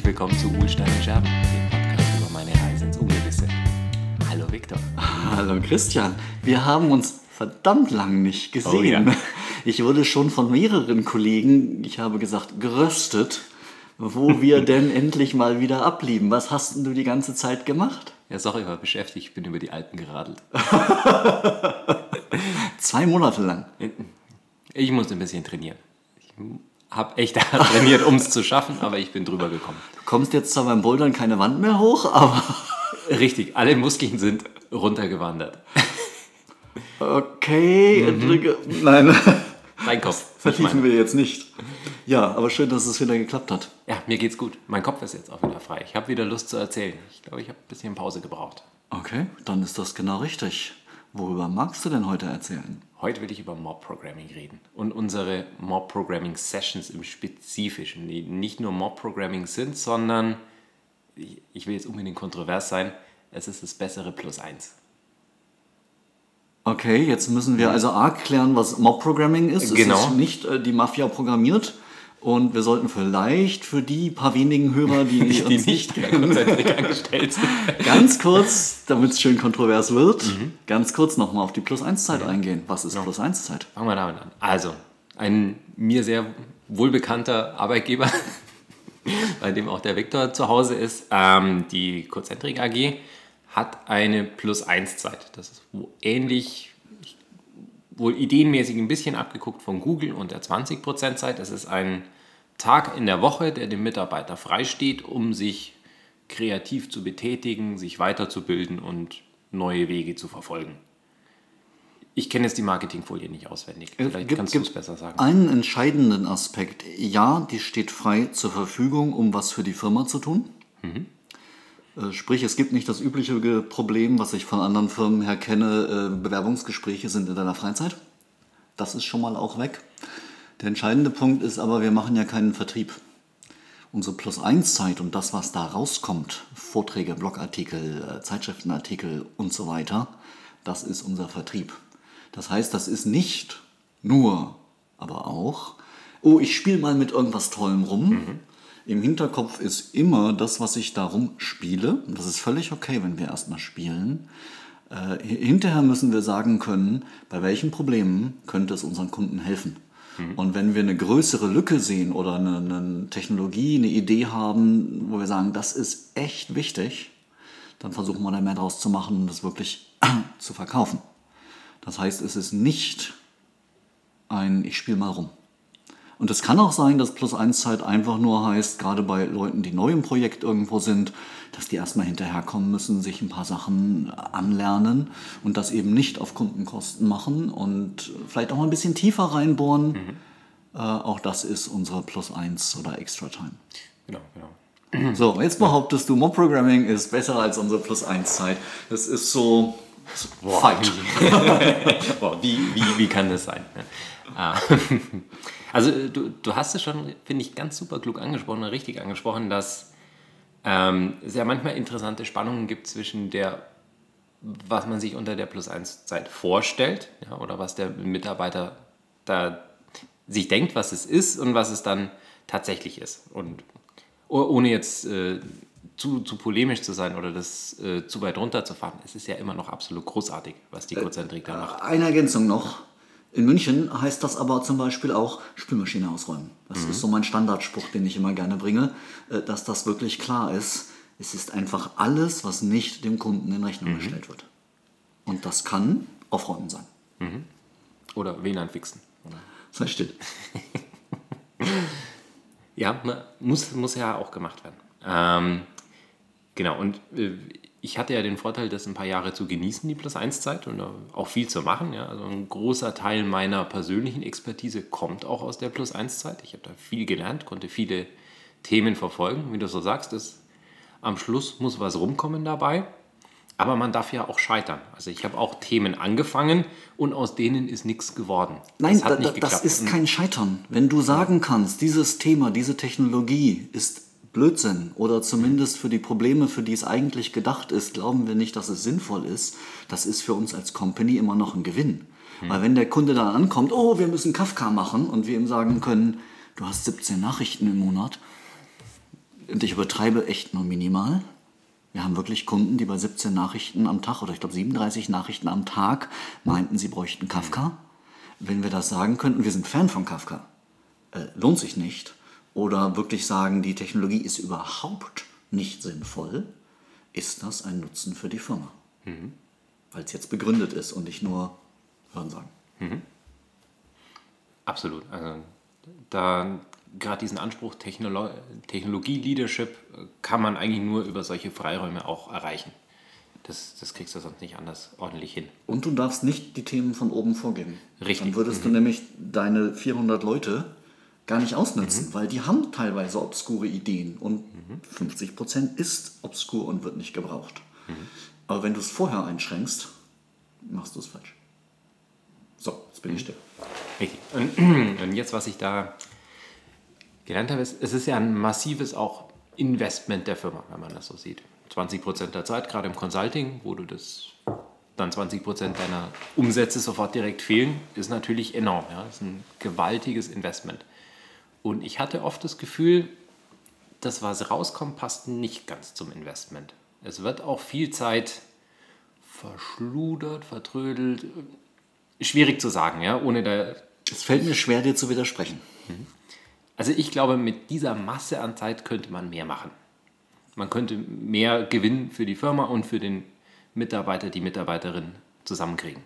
herzlich willkommen zu Uhlstein und Scherben, dem Podcast über meine Reise ins Ungewisse. Hallo Viktor. Hallo Christian, wir haben uns verdammt lang nicht gesehen. Oh ja. Ich wurde schon von mehreren Kollegen, ich habe gesagt, geröstet, wo wir denn endlich mal wieder ablieben. Was hast du die ganze Zeit gemacht? Ja, sorry, ich war beschäftigt, ich bin über die Alpen geradelt. Zwei Monate lang. Ich musste ein bisschen trainieren. Ich habe echt trainiert, um es zu schaffen, aber ich bin drüber gekommen. Du kommst jetzt zwar beim Bouldern keine Wand mehr hoch, aber Richtig, alle Muskeln sind runtergewandert. okay. drücke- Nein, Dein Kopf. nicht vertiefen wir jetzt nicht. Ja, aber schön, dass es wieder geklappt hat. Ja, mir geht's gut. Mein Kopf ist jetzt auch wieder frei. Ich habe wieder Lust zu erzählen. Ich glaube, ich habe ein bisschen Pause gebraucht. Okay, dann ist das genau richtig. Worüber magst du denn heute erzählen? Heute will ich über Mob-Programming reden und unsere Mob-Programming-Sessions im Spezifischen, die nicht nur Mob-Programming sind, sondern, ich will jetzt unbedingt kontrovers sein, es ist das bessere Plus eins. Okay, jetzt müssen wir also A klären, was Mob-Programming ist. Genau. Es ist nicht äh, die Mafia programmiert. Und wir sollten vielleicht für die paar wenigen Hörer, die, Die uns nicht konzentriert angestellt sind. ganz kurz, damit es schön kontrovers wird, Mhm. ganz kurz nochmal auf die Plus-1-Zeit eingehen. Was ist Plus-1-Zeit? Fangen wir damit an. Also, ein mir sehr wohlbekannter Arbeitgeber, bei dem auch der Viktor zu Hause ist, ähm, die Konzentrik AG, hat eine Plus-1-Zeit. Das ist wo ähnlich, ich- wohl ideenmäßig ein bisschen abgeguckt von Google und der 20%-Zeit. Es ist ein Tag in der Woche, der dem Mitarbeiter freisteht, um sich kreativ zu betätigen, sich weiterzubilden und neue Wege zu verfolgen. Ich kenne jetzt die Marketingfolie nicht auswendig. Vielleicht Gibt- kannst du es besser sagen. Einen entscheidenden Aspekt. Ja, die steht frei zur Verfügung, um was für die Firma zu tun. Äh, Sprich, es gibt nicht das übliche Problem, was ich von anderen Firmen her kenne, äh, Bewerbungsgespräche sind in deiner Freizeit. Das ist schon mal auch weg. Der entscheidende Punkt ist aber, wir machen ja keinen Vertrieb. Unsere Plus-1-Zeit und das, was da rauskommt, Vorträge, Blogartikel, äh, Zeitschriftenartikel und so weiter, das ist unser Vertrieb. Das heißt, das ist nicht nur, aber auch, oh, ich spiele mal mit irgendwas Tollem rum. Im Hinterkopf ist immer das, was ich darum spiele. Und das ist völlig okay, wenn wir erstmal spielen. Äh, hinterher müssen wir sagen können, bei welchen Problemen könnte es unseren Kunden helfen. Und wenn wir eine größere Lücke sehen oder eine, eine Technologie, eine Idee haben, wo wir sagen, das ist echt wichtig, dann versuchen wir da mehr draus zu machen und das wirklich zu verkaufen. Das heißt, es ist nicht ein Ich spiele mal rum. Und es kann auch sein, dass Plus 1 Zeit einfach nur heißt, gerade bei Leuten, die neu im Projekt irgendwo sind, dass die erstmal hinterherkommen müssen, sich ein paar Sachen anlernen und das eben nicht auf Kundenkosten machen und vielleicht auch mal ein bisschen tiefer reinbohren. Äh, auch das ist unsere Plus 1 oder Extra Time. Genau, genau. So, jetzt behauptest du, Mob Programming ist besser als unsere Plus 1 Zeit. Das ist so. Fight. Boah, wie, wie, wie kann das sein? ne? Ah. Also du, du hast es schon, finde ich, ganz super klug angesprochen, richtig angesprochen, dass ähm, es ja manchmal interessante Spannungen gibt zwischen der, was man sich unter der Plus-1-Zeit vorstellt, ja, oder was der Mitarbeiter da sich denkt, was es ist und was es dann tatsächlich ist. Und oh- ohne jetzt äh, zu, zu polemisch zu sein oder das äh, zu weit runterzufahren, es ist ja immer noch absolut großartig, was die Konzentrik da macht. Eine Ergänzung noch. In München heißt das aber zum Beispiel auch Spülmaschine ausräumen. Das ist so mein Standardspruch, den ich immer gerne bringe, äh, dass das wirklich klar ist. Es ist einfach alles, was nicht dem Kunden in Rechnung gestellt wird. Und das kann Aufräumen sein. Oder WLAN fixen. Sei still. Ja, muss, muss ja auch gemacht werden. Ähm, genau, und äh, ich hatte ja den Vorteil, das ein paar Jahre zu genießen, die Plus-1-Zeit und da auch viel zu machen. Ja. Also ein großer Teil meiner persönlichen Expertise kommt auch aus der Plus-1-Zeit. Ich habe da viel gelernt, konnte viele Themen verfolgen. Wie du so sagst, ist, am Schluss muss was rumkommen dabei. Aber man darf ja auch scheitern. Also ich habe auch Themen angefangen und aus denen ist nichts geworden. Nein, das hat da, nicht da, geklappt. das ist kein Scheitern. Wenn du sagen kannst, dieses Thema, diese Technologie ist Blödsinn oder zumindest für die Probleme, für die es eigentlich gedacht ist, glauben wir nicht, dass es sinnvoll ist, das ist für uns als Company immer noch ein Gewinn. Weil wenn der Kunde dann ankommt, oh, wir müssen Kafka machen und wir ihm sagen können, du hast 17 Nachrichten im Monat, Und ich übertreibe echt nur minimal. Wir haben wirklich Kunden, die bei 17 Nachrichten am Tag oder ich glaube 37 Nachrichten am Tag meinten, sie bräuchten Kafka. Wenn wir das sagen könnten, wir sind Fan von Kafka, äh, lohnt sich nicht. Oder wirklich sagen, die Technologie ist überhaupt nicht sinnvoll, ist das ein Nutzen für die Firma. Weil es jetzt begründet ist und nicht nur hören sagen. Absolut. Also da gerade diesen Anspruch Technolo Technologie-Leadership äh, kann man eigentlich nur über solche Freiräume auch erreichen. Das, das kriegst du sonst nicht anders ordentlich hin. Und du darfst nicht die Themen von oben vorgeben. Richtig. Dann würdest du nämlich deine 400 Leute gar nicht ausnutzen, weil die haben teilweise obskure Ideen und 50% ist obskur und wird nicht gebraucht. Aber wenn du es vorher einschränkst, machst du es falsch. So, jetzt bin ich still. Richtig. Und, und jetzt, was ich da gelernt habe, ist, es ist ja ein massives auch Investment der Firma, wenn man das so sieht. 20 Prozent der Zeit, gerade im Consulting, wo du das dann 20 Prozent deiner Umsätze sofort direkt fehlen, ist natürlich enorm. Ja? Das ist ein gewaltiges Investment. Und ich hatte oft das Gefühl, das, was rauskommt, passt nicht ganz zum Investment. Es wird auch viel Zeit verschludert, vertrödelt. Schwierig zu sagen, ja, ohne da Es fällt mir schwer, dir zu widersprechen. Also ich glaube, mit dieser Masse an Zeit könnte man mehr machen. Man könnte mehr Gewinn für die Firma und für den Mitarbeiter, die Mitarbeiterin zusammenkriegen.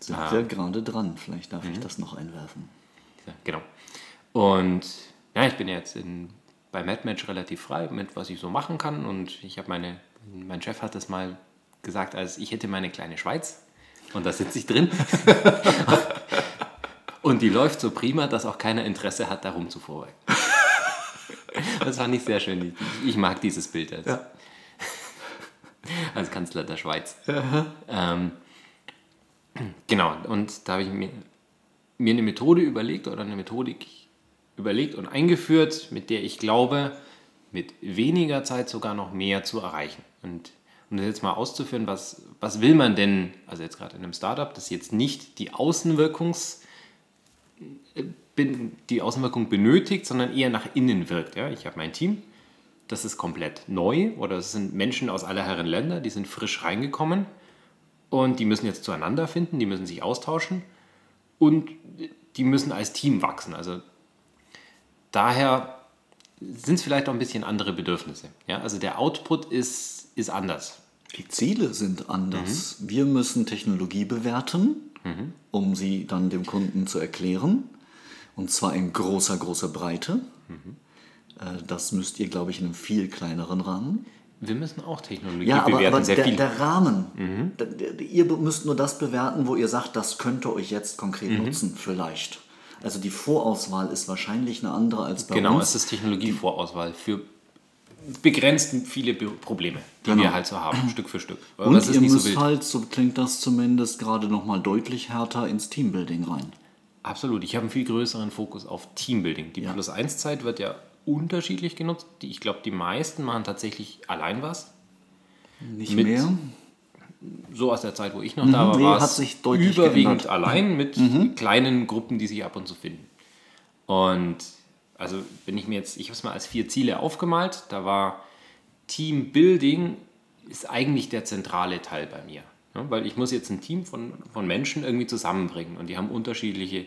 Sind wir gerade dran. Vielleicht darf ich das noch einwerfen. Ja, genau. Und ja, ich bin jetzt in, bei MadMatch relativ frei mit, was ich so machen kann. Und ich habe meine, mein Chef hat das mal gesagt, als ich hätte meine kleine Schweiz. Und da sitze ich drin. und die läuft so prima, dass auch keiner Interesse hat, darum zu vorwegen. Das fand ich sehr schön. Ich mag dieses Bild als, Ja. als Kanzler der Schweiz. Ähm, genau, und da habe ich mir, mir eine Methode überlegt oder eine Methodik überlegt und eingeführt, mit der ich glaube, mit weniger Zeit sogar noch mehr zu erreichen. Und um das jetzt mal auszuführen, was, was will man denn, also jetzt gerade in einem Startup, das jetzt nicht die Außenwirkungs bin- die Außenwirkung benötigt, sondern eher nach innen wirkt. Ja? Ich habe mein Team, das ist komplett neu oder es sind Menschen aus aller Herren Länder, die sind frisch reingekommen und die müssen jetzt zueinander finden, die müssen sich austauschen und die müssen als Team wachsen. Also daher sind es vielleicht auch ein bisschen andere Bedürfnisse. Ja? Also der Output ist, ist anders. Die Ziele sind anders. Wir müssen Technologie bewerten, um sie dann dem Kunden zu erklären. Und zwar in großer, großer Breite. Äh, Das müsst ihr, glaube ich, in einem viel kleineren Rahmen. Wir müssen auch Technologie Ja, aber, bewerten, aber sehr der, viel. der Rahmen. Da- der- Ihr müsst nur das bewerten, wo ihr sagt, das könnte euch jetzt konkret Mhm. nutzen, vielleicht. Also die Vorauswahl ist wahrscheinlich eine andere als bei Genau, uns. es ist Technologievorauswahl für begrenzt viele Probleme, die Genau. wir halt so haben, Stück für Stück. Aber Und ihr nicht so müsst wild. halt, so klingt das zumindest, gerade nochmal deutlich härter ins Teambuilding rein. Absolut. Ich habe einen viel größeren Fokus auf Teambuilding. Die Ja. Plus-1-Zeit wird ja unterschiedlich genutzt. Ich glaube, die meisten machen tatsächlich allein was. Nicht mehr. So aus der Zeit, wo ich noch da war, nee, war hat es überwiegend geändert. allein mit kleinen Gruppen, die sich ab und zu finden. Und also wenn ich mir jetzt, ich habe es mal als vier Ziele aufgemalt, da war Teambuilding ist eigentlich der zentrale Teil bei mir. Ja, weil ich muss jetzt ein Team von, von Menschen irgendwie zusammenbringen und die haben unterschiedliche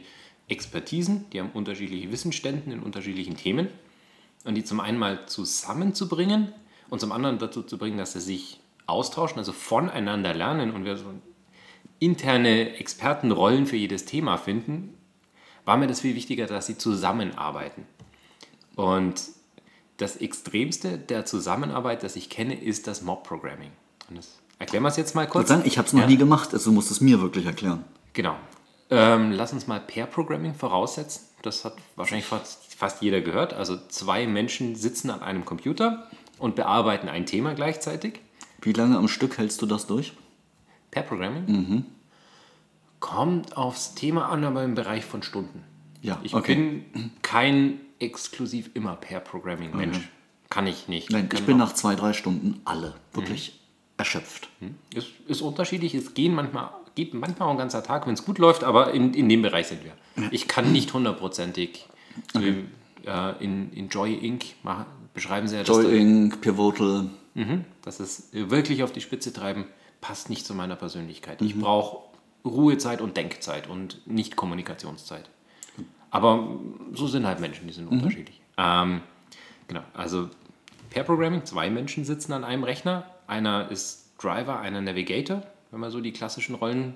Expertisen, die haben unterschiedliche Wissensständen in unterschiedlichen Themen und die zum einen mal zusammenzubringen und zum anderen dazu zu bringen, dass sie sich austauschen, also voneinander lernen und wir so interne Expertenrollen für jedes Thema finden, war mir das viel wichtiger, dass sie zusammenarbeiten. Und das Extremste der Zusammenarbeit, das ich kenne, ist das Mob-Programming. Und das erklären wir es jetzt mal Ich kurz. ich habe es noch Ja. nie gemacht, also du musst es mir wirklich erklären. Genau. Ähm, lass uns mal Pair-Programming voraussetzen. Das hat wahrscheinlich fast, fast jeder gehört. Also zwei Menschen sitzen an einem Computer und bearbeiten ein Thema gleichzeitig. Wie lange am Stück hältst du das durch? Pair-Programming Mhm. kommt aufs Thema an, aber im Bereich von Stunden. Ja, Ich okay. bin kein exklusiv immer Pair-Programming-Mensch. Kann ich nicht. Nein, ich bin nach zwei, drei Stunden alle wirklich erschöpft. Ist, ist unterschiedlich. Es gehen manchmal, geht manchmal auch ein ganzer Tag, wenn es gut läuft, aber in, in dem Bereich sind wir. Ich kann nicht hundertprozentig wie, äh, in, in Joy Inc. Mach, beschreiben sie ja, dass Joy Inc., Pivotal. Mhm. Das ist wirklich auf die Spitze treiben, passt nicht zu meiner Persönlichkeit. Mhm. Ich brauche Ruhezeit und Denkzeit und nicht Kommunikationszeit. Aber so sind halt Menschen, die sind Mhm. unterschiedlich. Ähm, genau, also Pair Programming, zwei Menschen sitzen an einem Rechner. Einer ist Driver, einer Navigator, wenn man so die klassischen Rollen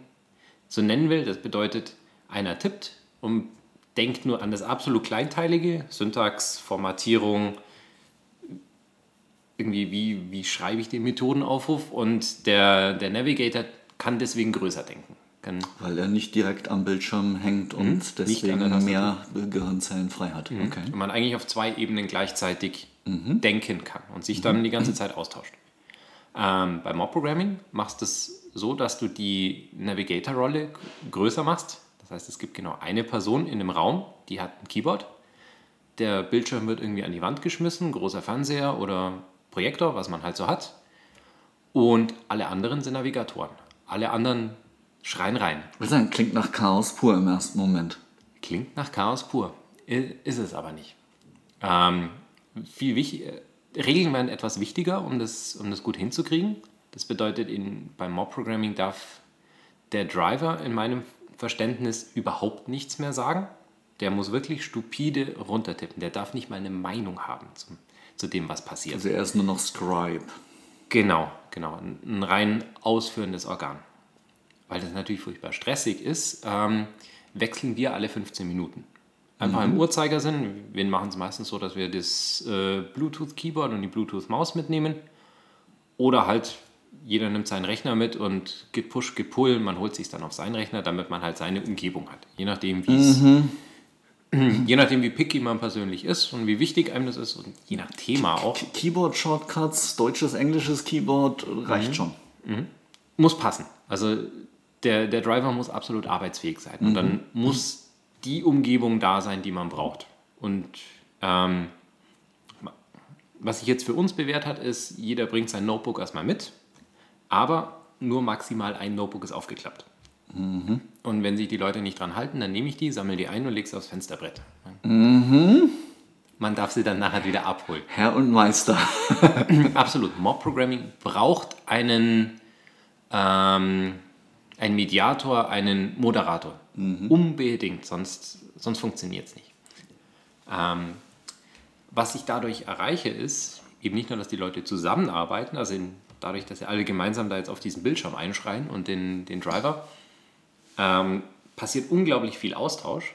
so nennen will. Das bedeutet, einer tippt und denkt nur an das absolut Kleinteilige, Syntax, Formatierung, irgendwie, wie, wie schreibe ich den Methodenaufruf und der, der Navigator kann deswegen größer denken. Kann, Weil er nicht direkt am Bildschirm hängt und Mhm. Deswegen mehr Gehirnzellen frei hat. Okay. und man eigentlich auf zwei Ebenen gleichzeitig denken kann und sich dann die ganze Zeit austauscht. Ähm, bei Mob Programming machst du es so, dass du die Navigator-Rolle größer machst. Das heißt, es gibt genau eine Person in einem Raum, die hat ein Keyboard. Der Bildschirm wird irgendwie an die Wand geschmissen, großer Fernseher oder Projektor, was man halt so hat. Und alle anderen sind Navigatoren. Alle anderen schreien rein. Ich würde sagen, klingt nach Chaos pur im ersten Moment. Klingt nach Chaos pur. Ist es aber nicht. Ähm, viel wichtig, äh, Regeln werden etwas wichtiger, um das, um das gut hinzukriegen. Das bedeutet, in, beim Mob-Programming darf der Driver in meinem Verständnis überhaupt nichts mehr sagen. Der muss wirklich stupide runtertippen. Der darf nicht mal eine Meinung haben zum, zu dem, was passiert. Also er ist nur noch Scribe. Genau, genau. Ein, ein rein ausführendes Organ. Weil das natürlich furchtbar stressig ist, ähm, wechseln wir alle 15 Minuten. Einfach im Uhrzeigersinn. Wir machen es meistens so, dass wir das äh, Bluetooth-Keyboard und die Bluetooth-Maus mitnehmen. Oder halt jeder nimmt seinen Rechner mit und git push, git pull. Man holt sich dann auf seinen Rechner, damit man halt seine Umgebung hat. Je nachdem, wie es. Je nachdem, wie picky man persönlich ist und wie wichtig einem das ist und je nach Thema auch. Keyboard-Shortcuts, deutsches, englisches Keyboard, reicht Mhm. schon. muss passen. Also der, der Driver muss absolut arbeitsfähig sein. Und dann muss die Umgebung da sein, die man braucht. Und ähm, was sich jetzt für uns bewährt hat, ist, jeder bringt sein Notebook erstmal mit, aber nur maximal ein Notebook ist aufgeklappt. Und wenn sich die Leute nicht dran halten, dann nehme ich die, sammle die ein und lege sie aufs Fensterbrett. Man darf sie dann nachher wieder abholen. Herr und Meister. Absolut. Mob-Programming braucht einen, ähm, einen Mediator, einen Moderator. Unbedingt, sonst, sonst funktioniert es nicht. Ähm, was ich dadurch erreiche, ist eben nicht nur, dass die Leute zusammenarbeiten, also in, dadurch, dass sie alle gemeinsam da jetzt auf diesen Bildschirm einschreien und den, den Driver, ähm, passiert unglaublich viel Austausch.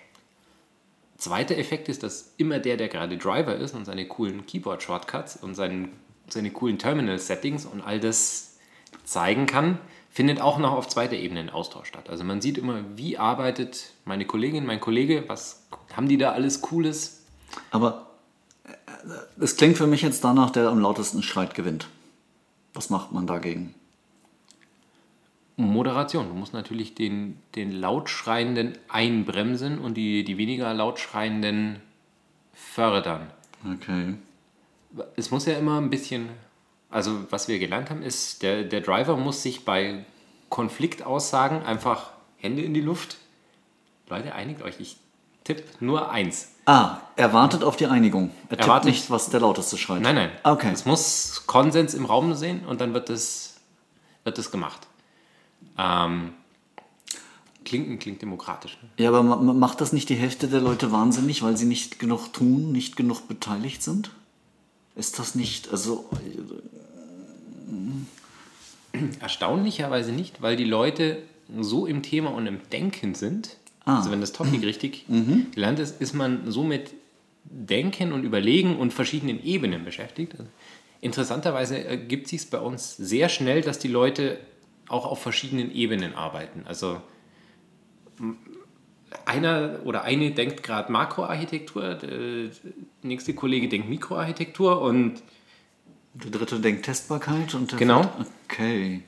Zweiter Effekt ist, dass immer der, der gerade Driver ist und seine coolen Keyboard-Shortcuts und seinen, seine coolen Terminal-Settings und all das zeigen kann, findet auch noch auf zweiter Ebene ein Austausch statt. Also man sieht immer, wie arbeitet meine Kollegin, mein Kollege, was haben die da alles Cooles? Aber äh, es klingt für mich jetzt danach, der am lautesten schreit, gewinnt. Was macht man dagegen? Moderation. Du musst natürlich den, den Lautschreienden einbremsen und die, die weniger Lautschreienden fördern. Okay. es muss ja immer ein bisschen, also was wir gelernt haben, ist, der, der Driver muss sich bei Konfliktaussagen einfach Hände in die Luft. Leute, einigt euch, ich tippe nur eins. Ah, er wartet auf die Einigung. Er Er tippt wartet- nicht, was der lauteste schreit. Nein, nein. Okay. Es muss Konsens im Raum sehen und dann wird das, wird das gemacht. Ähm, klingt, klingt demokratisch. Ne? Ja, aber ma- ma- macht das nicht die Hälfte der Leute wahnsinnig, weil sie nicht genug tun, nicht genug beteiligt sind? Ist das nicht, also, Erstaunlicherweise nicht, weil die Leute so im Thema und im Denken sind. Also wenn das Topic richtig gelernt ist, ist man so mit Denken und Überlegen und verschiedenen Ebenen beschäftigt. Also interessanterweise ergibt sich es bei uns sehr schnell, dass die Leute auch auf verschiedenen Ebenen arbeiten. Also einer oder eine denkt gerade Makroarchitektur, der nächste Kollege denkt Mikroarchitektur und der dritte denkt Testbarkeit und Genau. vierte- Okay.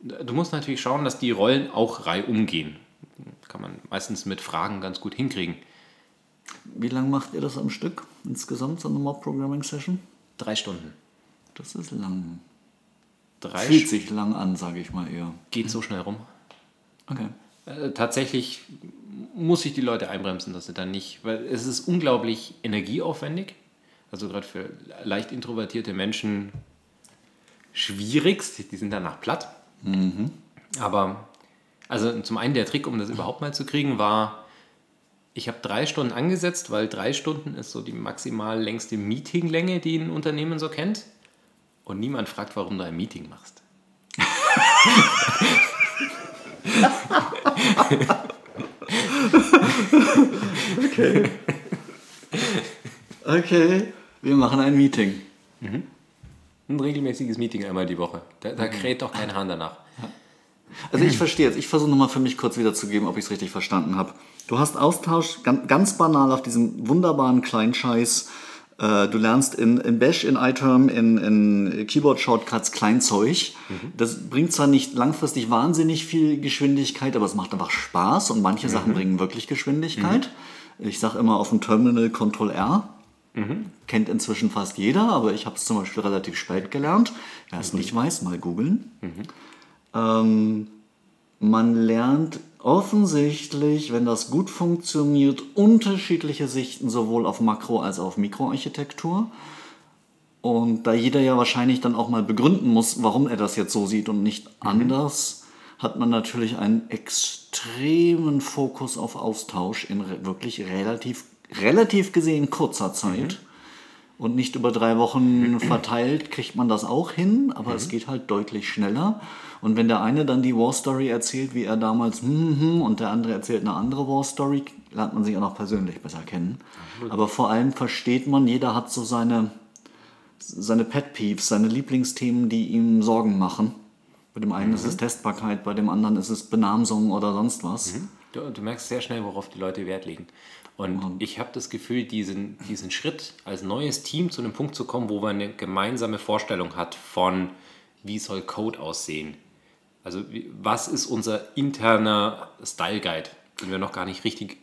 Du musst natürlich schauen, dass die Rollen auch reihum gehen. Kann man meistens mit Fragen ganz gut hinkriegen. Wie lange macht ihr das am Stück insgesamt, so eine Mob-Programming-Session? Drei Stunden. Das ist lang. Drei Fühlt sich lang an, sage ich mal eher. geht so schnell rum. Okay. Äh, tatsächlich muss ich die Leute einbremsen, dass sie dann nicht, weil es ist unglaublich energieaufwendig. Also gerade für leicht introvertierte Menschen schwierig. Die sind danach platt. Mhm. Aber also zum einen der Trick, um das überhaupt mal zu kriegen, war, ich habe drei Stunden angesetzt, weil drei Stunden ist so die maximal längste Meetinglänge, die ein Unternehmen so kennt. Und niemand fragt, warum du ein Meeting machst. okay. Okay, wir machen ein Meeting. Mhm. Ein regelmäßiges Meeting einmal die Woche. Da, da kräht doch kein Hahn danach. Also ich verstehe jetzt. Ich versuche nochmal für mich kurz wiederzugeben, ob ich es richtig verstanden habe. Du hast Austausch ganz, ganz banal auf diesem wunderbaren kleinen Scheiß. Äh, du lernst in, in Bash, in iTerm, in, in Keyboard-Shortcuts Kleinzeug. Mhm. Das bringt zwar nicht langfristig wahnsinnig viel Geschwindigkeit, aber es macht einfach Spaß und manche mhm. Sachen bringen wirklich Geschwindigkeit. Mhm. Ich sage immer auf dem Terminal Ctrl R. Mhm. Kennt inzwischen fast jeder, aber ich habe es zum Beispiel relativ spät gelernt. Wer es nicht weiß, mal googeln. Mhm. Ähm, man lernt offensichtlich, wenn das gut funktioniert, unterschiedliche Sichten sowohl auf Makro- als auch auf Mikroarchitektur. Und da jeder ja wahrscheinlich dann auch mal begründen muss, warum er das jetzt so sieht und nicht mhm. anders, hat man natürlich einen extremen Fokus auf Austausch in wirklich relativ, relativ gesehen kurzer Zeit. Mhm. Und nicht über drei Wochen verteilt kriegt man das auch hin, aber mhm. es geht halt deutlich schneller. Und wenn der eine dann die War Story erzählt, wie er damals, hm, hm, und der andere erzählt eine andere War Story, lernt man sich auch noch persönlich besser kennen. Aber vor allem versteht man, jeder hat so seine, seine Pet Peeves, seine Lieblingsthemen, die ihm Sorgen machen. Bei dem einen mhm. ist es Testbarkeit, bei dem anderen ist es Benamsung oder sonst was. Mhm. Du, du, merkst sehr schnell, worauf die Leute Wert legen. Und mhm. ich habe das Gefühl, diesen, diesen Schritt als neues Team zu einem Punkt zu kommen, wo man eine gemeinsame Vorstellung hat von, wie soll Code aussehen, also was ist unser interner Style Guide, den wir noch gar nicht richtig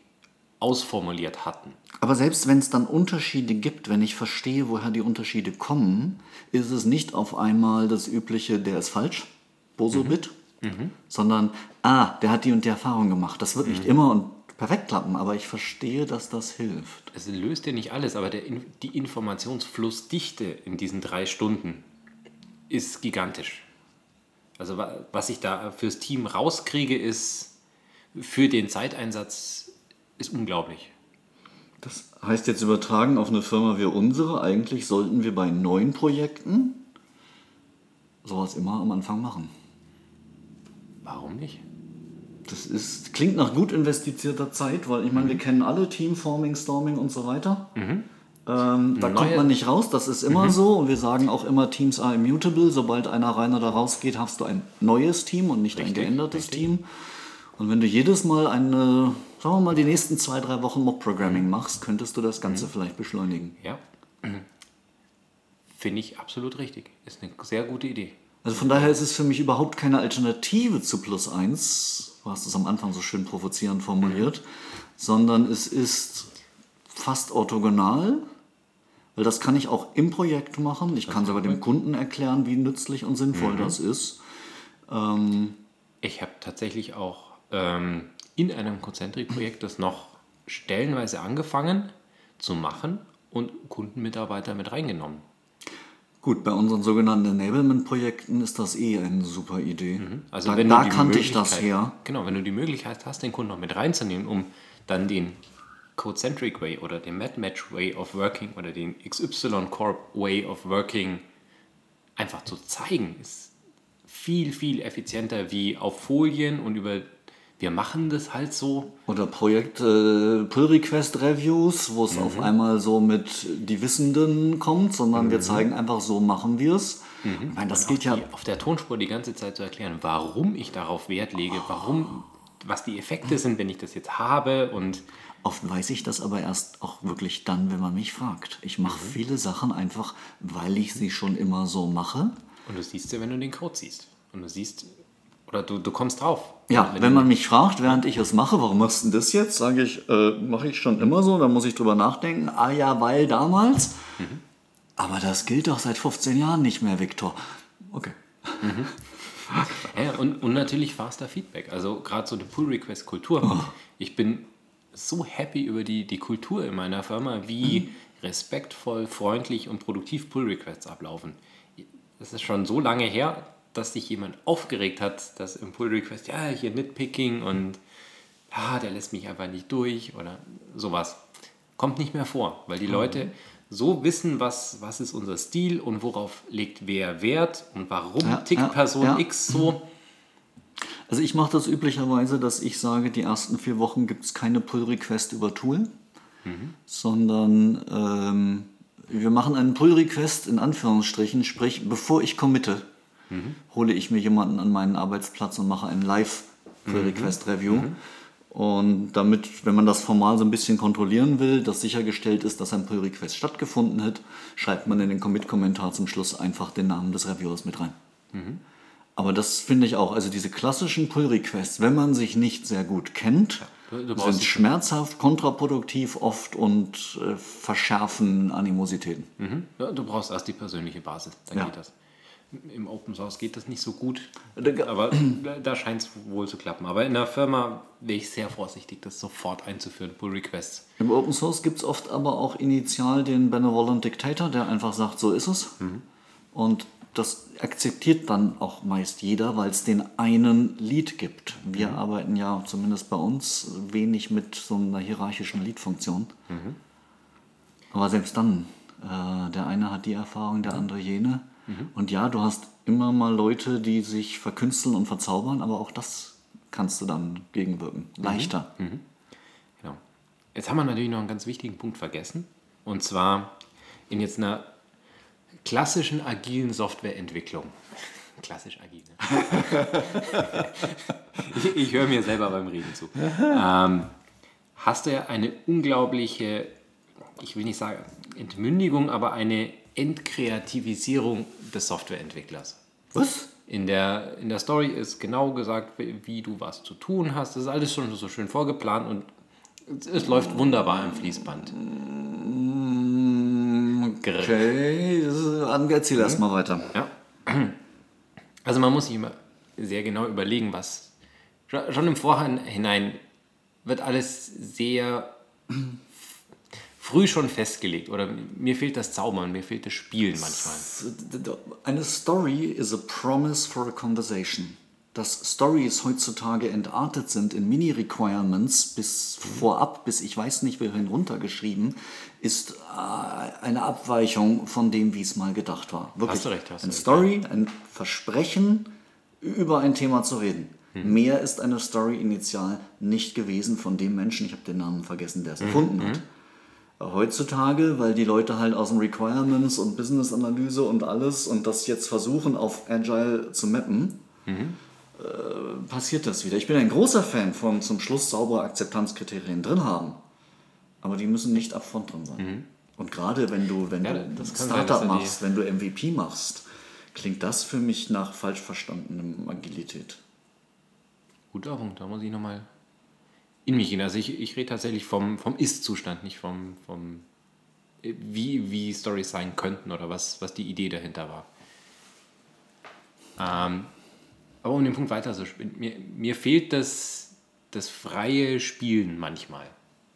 ausformuliert hatten. Aber selbst wenn es dann Unterschiede gibt, wenn ich verstehe, woher die Unterschiede kommen, ist es nicht auf einmal das übliche, der ist falsch, Bosobit, mhm. mhm. sondern, ah, der hat die und die Erfahrung gemacht. Das wird mhm. nicht immer und perfekt klappen, aber ich verstehe, dass das hilft. Es löst ja nicht alles, aber der, die Informationsflussdichte in diesen drei Stunden ist gigantisch. Also was ich da fürs Team rauskriege, ist für den Zeiteinsatz ist unglaublich. Das heißt jetzt übertragen auf eine Firma wie unsere, eigentlich sollten wir bei neuen Projekten sowas immer am Anfang machen. Warum nicht? Das ist, klingt nach gut investierter Zeit, weil ich meine, mhm. wir kennen alle Teamforming, Storming und so weiter. Mhm. Ähm, da Neue. kommt man nicht raus, das ist immer mhm. so. Und wir sagen auch immer, Teams are immutable. Sobald einer rein oder raus geht, hast du ein neues Team und nicht richtig, ein geändertes richtig. Team. Und wenn du jedes Mal eine, sagen wir mal, die nächsten zwei, drei Wochen Mob-Programming machst, könntest du das Ganze mhm. vielleicht beschleunigen. Ja. Finde ich absolut richtig. Ist eine sehr gute Idee. Also von daher ist es für mich überhaupt keine Alternative zu Plus 1. Du hast es am Anfang so schön provozierend formuliert. Sondern es ist fast orthogonal weil das kann ich auch im Projekt machen. Ich kann sogar dem Kunden erklären, wie nützlich und sinnvoll mhm. das ist. Ähm, ich habe tatsächlich auch ähm, in einem Concentric-Projekt das noch stellenweise angefangen zu machen und Kundenmitarbeiter mit reingenommen. Gut, bei unseren sogenannten Enablement-Projekten ist das eh eine super Idee. Mhm. Also da, da kannte ich das her. Genau, wenn du die Möglichkeit hast, den Kunden noch mit reinzunehmen, um dann den Codecentric Way oder den MadMatch Way of Working oder den XY Corp Way of Working einfach zu zeigen, ist viel, viel effizienter wie auf Folien und über wir machen das halt so. Oder Projekt äh, Pull Request Reviews, wo es mhm. auf einmal so mit die Wissenden kommt, sondern mhm. wir zeigen einfach, so machen wir es. Mhm. Ich meine, das geht ja. auf der Tonspur die ganze Zeit zu erklären, warum ich darauf Wert lege, warum, was die Effekte sind, wenn ich das jetzt habe und Oft weiß ich das aber erst auch wirklich dann, wenn man mich fragt. Ich mache mhm. viele Sachen einfach, weil ich sie schon immer so mache. Und du siehst ja, wenn du den Code siehst. Und du siehst, oder du, du kommst drauf. Ja, wenn, wenn man mich fragt, während ich es mache, warum machst du das jetzt, sage ich, äh, mache ich schon immer so, dann muss ich drüber nachdenken. Ah ja, weil damals. Mhm. Aber das gilt doch seit 15 Jahren nicht mehr, Viktor. Okay. Mhm. Ja, und, und natürlich faster Feedback. Also gerade so eine Pull-Request-Kultur. Oh. Ich bin so happy über die, die Kultur in meiner Firma, wie respektvoll, freundlich und produktiv Pull-Requests ablaufen. Das ist schon so lange her, dass sich jemand aufgeregt hat, dass im Pull-Request, ja, hier Nitpicking und ah, der lässt mich einfach nicht durch oder sowas. Kommt nicht mehr vor, weil die Leute so wissen, was, was ist unser Stil und worauf legt wer Wert und warum Ja, tickt ja, Person ja. X so. Also ich mache das üblicherweise, dass ich sage, die ersten vier Wochen gibt es keine Pull-Request über Tool, sondern ähm, wir machen einen Pull-Request in Anführungsstrichen, sprich, bevor ich committe, hole ich mir jemanden an meinen Arbeitsplatz und mache einen Live-Pull-Request-Review. Und damit, wenn man das formal so ein bisschen kontrollieren will, dass sichergestellt ist, dass ein Pull-Request stattgefunden hat, schreibt man in den Commit-Kommentar zum Schluss einfach den Namen des Reviewers mit rein. Aber das finde ich auch, also diese klassischen Pull-Requests, wenn man sich nicht sehr gut kennt, brauchst sind schmerzhaft, kontraproduktiv oft und äh, verschärfen Animositäten. Mhm. Ja, du brauchst erst die persönliche Basis, dann Ja. geht das. Im Open Source geht das nicht so gut, aber da- scheint es wohl zu klappen. Aber in der Firma wäre ich sehr vorsichtig, das sofort einzuführen, Pull Requests. Im Open Source gibt es oft aber auch initial den Benevolent Dictator, der einfach sagt, so ist es. Und das akzeptiert dann auch meist jeder, weil es den einen Lead gibt. Wir arbeiten ja zumindest bei uns wenig mit so einer hierarchischen Lead-Funktion. Aber selbst dann, äh, der eine hat die Erfahrung, der andere jene. Und ja, du hast immer mal Leute, die sich verkünsteln und verzaubern, aber auch das kannst du dann gegenwirken. Leichter. Genau. Jetzt haben wir natürlich noch einen ganz wichtigen Punkt vergessen. Und zwar in jetzt einer klassischen agilen Softwareentwicklung. Klassisch agil. Ne? ich ich höre mir selber beim Reden zu. Ähm, hast du ja eine unglaubliche, ich will nicht sagen Entmündigung, aber eine Entkreativisierung des Softwareentwicklers. Was? In der, in der Story ist genau gesagt, wie, du was zu tun hast. Das ist alles schon so schön vorgeplant und es, es läuft wunderbar im Fließband. Okay, äh, erzähl erst mal weiter. Ja. Also man muss sich immer sehr genau überlegen, was schon im Vorhinein wird alles sehr früh schon festgelegt oder mir fehlt das Zaubern, mir fehlt das Spielen manchmal. Eine Story is a promise for a conversation. Dass Stories heutzutage entartet sind in Mini-Requirements bis vorab, bis ich weiß nicht wohin runtergeschrieben, ist äh, eine Abweichung von dem, wie es mal gedacht war. Wirklich. Hast du recht, hast du eine recht. Story, ein Versprechen, über ein Thema zu reden. Hm. Mehr ist eine Story initial nicht gewesen von dem Menschen, ich habe den Namen vergessen, der es erfunden Hm. hat. Heutzutage, weil die Leute halt aus dem Requirements und Business-Analyse und alles und das jetzt versuchen auf Agile zu mappen, äh, passiert das wieder. Ich bin ein großer Fan von zum Schluss saubere Akzeptanzkriterien drin haben, aber die müssen nicht upfront drin sein. Und gerade wenn du, wenn Ja, du sein, Startup die- machst, wenn du MVP machst, klingt das für mich nach falsch verstandenem Agilität. Guter Punkt, da muss ich nochmal in mich gehen. Also ich, ich rede tatsächlich vom, vom Ist-Zustand, nicht vom, vom äh, wie, wie Stories sein könnten oder was, was die Idee dahinter war. Ähm, aber um den Punkt weiter zu spielen, mir, mir fehlt das, das freie Spielen manchmal.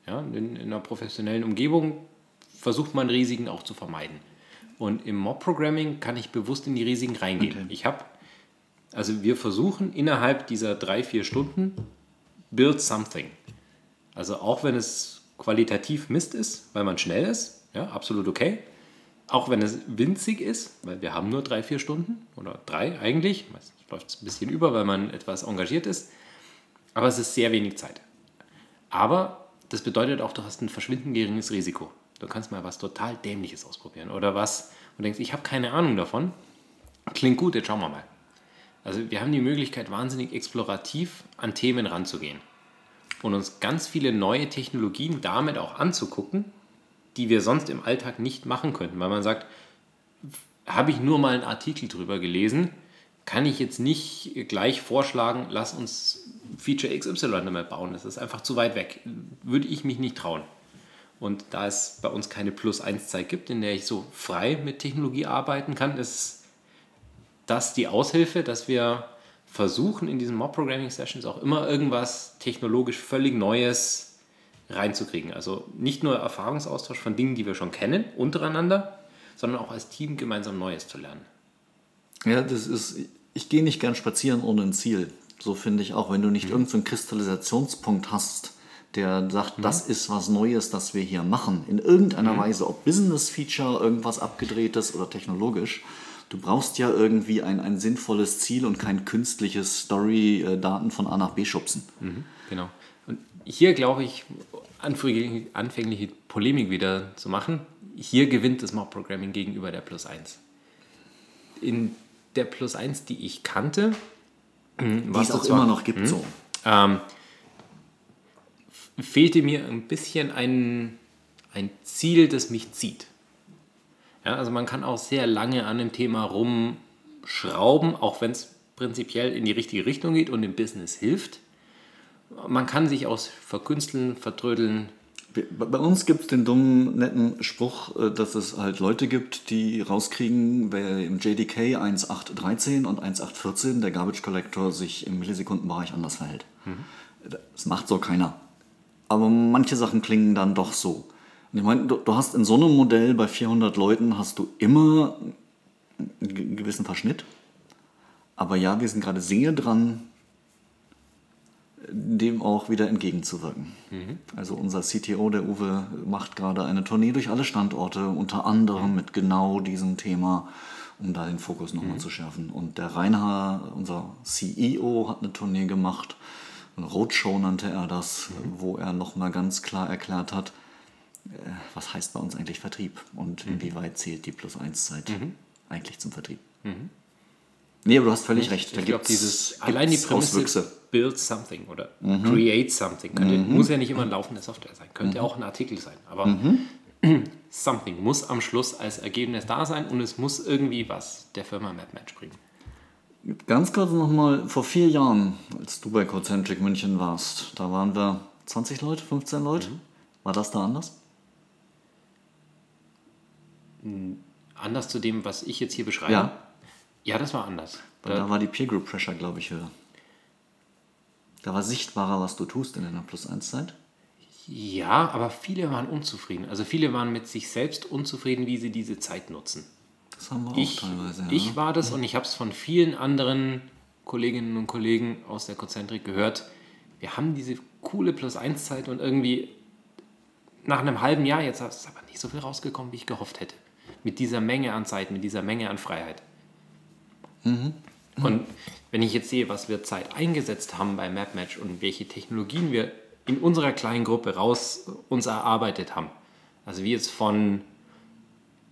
Ja, in, in einer professionellen Umgebung versucht man Risiken auch zu vermeiden. Und im Mob-Programming kann ich bewusst in die Risiken reingehen. Okay. Ich habe, also wir versuchen innerhalb dieser drei, vier Stunden build something. Also auch wenn es qualitativ Mist ist, weil man schnell ist, ja, absolut okay. Auch wenn es winzig ist, weil wir haben nur drei, vier Stunden oder drei eigentlich. Meistens läuft es ein bisschen über, weil man etwas engagiert ist. Aber es ist sehr wenig Zeit. Aber das bedeutet auch, du hast ein verschwindend geringes Risiko. Du kannst mal was total Dämliches ausprobieren oder was und denkst, ich habe keine Ahnung davon. Klingt gut, jetzt schauen wir mal. Also wir haben die Möglichkeit, wahnsinnig explorativ an Themen ranzugehen und uns ganz viele neue Technologien damit auch anzugucken, die wir sonst im Alltag nicht machen könnten, weil man sagt, habe ich nur mal einen Artikel drüber gelesen, kann ich jetzt nicht gleich vorschlagen, lass uns Feature XY damit bauen. Das ist einfach zu weit weg. Würde ich mich nicht trauen. Und da es bei uns keine Plus-1-Zeit gibt, in der ich so frei mit Technologie arbeiten kann, ist das die Aushilfe, dass wir versuchen, in diesen Mob-Programming-Sessions auch immer irgendwas technologisch völlig Neues reinzukriegen. Also nicht nur Erfahrungsaustausch von Dingen, die wir schon kennen, untereinander, sondern auch als Team gemeinsam Neues zu lernen. Ja, das ist, ich gehe nicht gern spazieren ohne ein Ziel. So finde ich auch, wenn du nicht mhm. irgendeinen Kristallisationspunkt hast, der sagt, mhm. das ist was Neues, das wir hier machen, in irgendeiner mhm. Weise, ob Business Feature, irgendwas abgedrehtes oder technologisch. Du brauchst ja irgendwie ein, ein sinnvolles Ziel und kein künstliches Story-Daten von A nach B schubsen. Mhm, genau. Und hier glaube ich, anfängliche Polemik wieder zu machen, hier gewinnt das Mob Programming gegenüber der Plus 1. In der Plus 1, die ich kannte, die es auch zwar, immer noch gibt, hm, so. Ähm, fehlte mir ein bisschen ein, ein Ziel, das mich zieht. Ja, also man kann auch sehr lange an dem Thema rumschrauben, auch wenn es prinzipiell in die richtige Richtung geht und dem Business hilft. Man kann sich aus verkünsteln, vertrödeln. Bei uns gibt es den dummen, netten Spruch, äh, dass es halt Leute gibt, die rauskriegen, wer im JDK 1.8.13 und 1.8.14 der Garbage Collector sich im Millisekundenbereich anders verhält. Mhm. Das macht so keiner. Aber manche Sachen klingen dann doch so. Und ich meine, du, du hast in so einem Modell bei 400 Leuten hast du immer einen gewissen Verschnitt. Aber ja, wir sind gerade sehr dran, dem auch wieder entgegenzuwirken. Mhm. Also unser CTO, der Uwe, macht gerade eine Tournee durch alle Standorte, unter anderem mit genau diesem Thema, um da den Fokus nochmal mhm. zu schärfen. Und der Reinhard, unser CEO, hat eine Tournee gemacht Roadshow nannte er das, mhm. wo er nochmal ganz klar erklärt hat, was heißt bei uns eigentlich Vertrieb und mhm. inwieweit zählt die Plus-1-Zeit mhm. eigentlich zum Vertrieb. Mhm. Nee, aber du hast völlig ich, recht. Da ich glaube, dieses allein die Prämisse Auswüchse. build something oder mhm. create something könnte, mhm. muss ja nicht immer ein laufende Software sein, könnte auch ein Artikel sein, aber something muss am Schluss als Ergebnis da sein und es muss irgendwie was der Firma MapMatch bringen. Ganz kurz nochmal, vor vier Jahren, als du bei Cocentric München warst, da waren wir 20 Leute, 15 Leute. Mhm. War das da anders? Anders zu dem, was ich jetzt hier beschreibe? Ja. Ja, das war anders. Weil da war die Peer Group Pressure, glaube ich, höher. Da war sichtbarer, was du tust in deiner Plus-1-Zeit. Ja, aber viele waren unzufrieden. Also viele waren mit sich selbst unzufrieden, wie sie diese Zeit nutzen. Das haben wir ich, auch teilweise. Ja. Ich war das und ich habe es von vielen anderen Kolleginnen und Kollegen aus der Konzentrik gehört. Wir haben diese coole Plus-1-Zeit und irgendwie nach einem halben Jahr, jetzt ist aber nicht so viel rausgekommen, wie ich gehofft hätte. Mit dieser Menge an Zeit, mit dieser Menge an Freiheit. Mhm. Und wenn ich jetzt sehe, was wir Zeit eingesetzt haben bei MapMatch und welche Technologien wir in unserer kleinen Gruppe raus uns erarbeitet haben, also wie jetzt von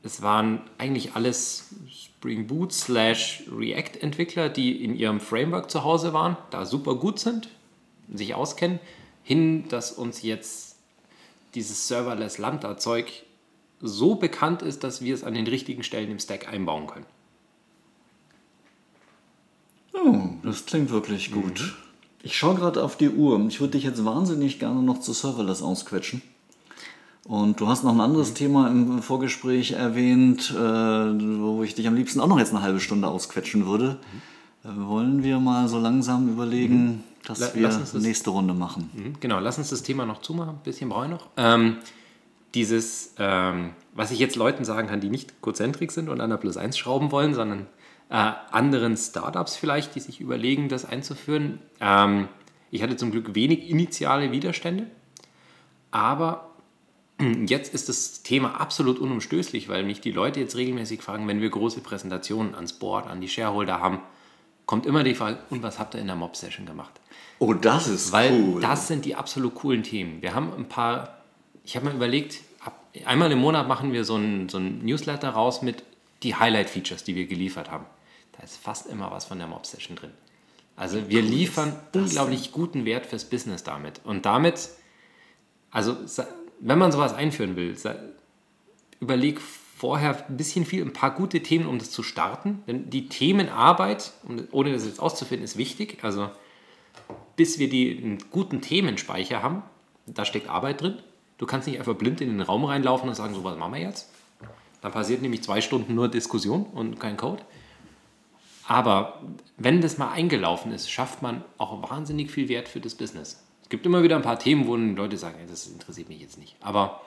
es waren eigentlich alles Spring Boot slash React Entwickler, die in ihrem Framework zu Hause waren, da super gut sind, sich auskennen, hin, dass uns jetzt dieses Serverless Lambda Zeug so bekannt ist, dass wir es an den richtigen Stellen im Stack einbauen können. Oh, das klingt wirklich gut. Mhm. Ich schaue gerade auf die Uhr. Ich würde dich jetzt wahnsinnig gerne noch zu Serverless ausquetschen. Und du hast noch ein anderes mhm. Thema im Vorgespräch erwähnt, äh, wo ich dich am liebsten auch noch jetzt eine halbe Stunde ausquetschen würde. Mhm. Äh, wollen wir mal so langsam überlegen, mhm. dass La wir das nächste Runde machen? Mhm. Genau, lass uns das Thema noch zumachen. Ein bisschen brauche ich noch. Ähm, dieses, ähm, was ich jetzt Leuten sagen kann, die nicht Cozentrik sind und an der Plus 1 schrauben wollen, sondern äh, anderen Startups vielleicht, die sich überlegen, das einzuführen. Ähm, ich hatte zum Glück wenig initiale Widerstände, aber Jetzt ist das Thema absolut unumstößlich, weil mich die Leute jetzt regelmäßig fragen, wenn wir große Präsentationen ans Board, an die Shareholder haben, kommt immer die Frage, und was habt ihr in der Mob-Session gemacht? Oh, das ist weil cool. das sind die absolut coolen Themen. Wir haben ein paar, ich habe mir überlegt, einmal im Monat machen wir so ein, so ein Newsletter raus mit die Highlight-Features, die wir geliefert haben. Da ist fast immer was von der Mob-Session drin. Also wir liefern unglaublich guten Wert fürs Business damit. Und damit, also wenn man sowas einführen will, überleg vorher ein bisschen viel, ein paar gute Themen, um das zu starten. Denn die Themenarbeit, ohne das jetzt auszufinden, ist wichtig. Also bis wir die, einen guten Themenspeicher haben, da steckt Arbeit drin. Du kannst nicht einfach blind in den Raum reinlaufen und sagen, so was machen wir jetzt. Dann passiert nämlich zwei Stunden nur Diskussion und kein Code. Aber wenn das mal eingelaufen ist, schafft man auch wahnsinnig viel Wert für das Business. Es gibt immer wieder ein paar Themen, wo Leute sagen, das interessiert mich jetzt nicht. Aber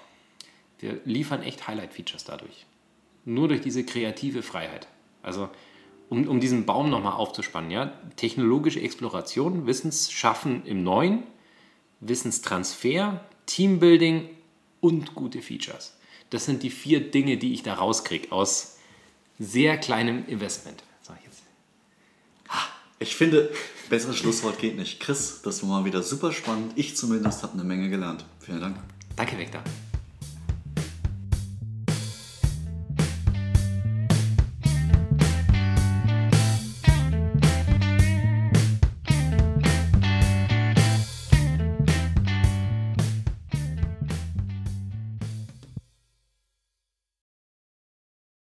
wir liefern echt Highlight-Features dadurch. Nur durch diese kreative Freiheit. Also um, um diesen Baum nochmal aufzuspannen, ja, technologische Exploration, Wissensschaffen im Neuen, Wissenstransfer, Teambuilding und gute Features. Das sind die vier Dinge, die ich da rauskriege aus sehr kleinem Investment. Sag ich, jetzt. ich finde, besseres Schlusswort geht nicht. Chris, das war mal wieder super spannend. Ich zumindest habe eine Menge gelernt. Vielen Dank. Danke, Vector.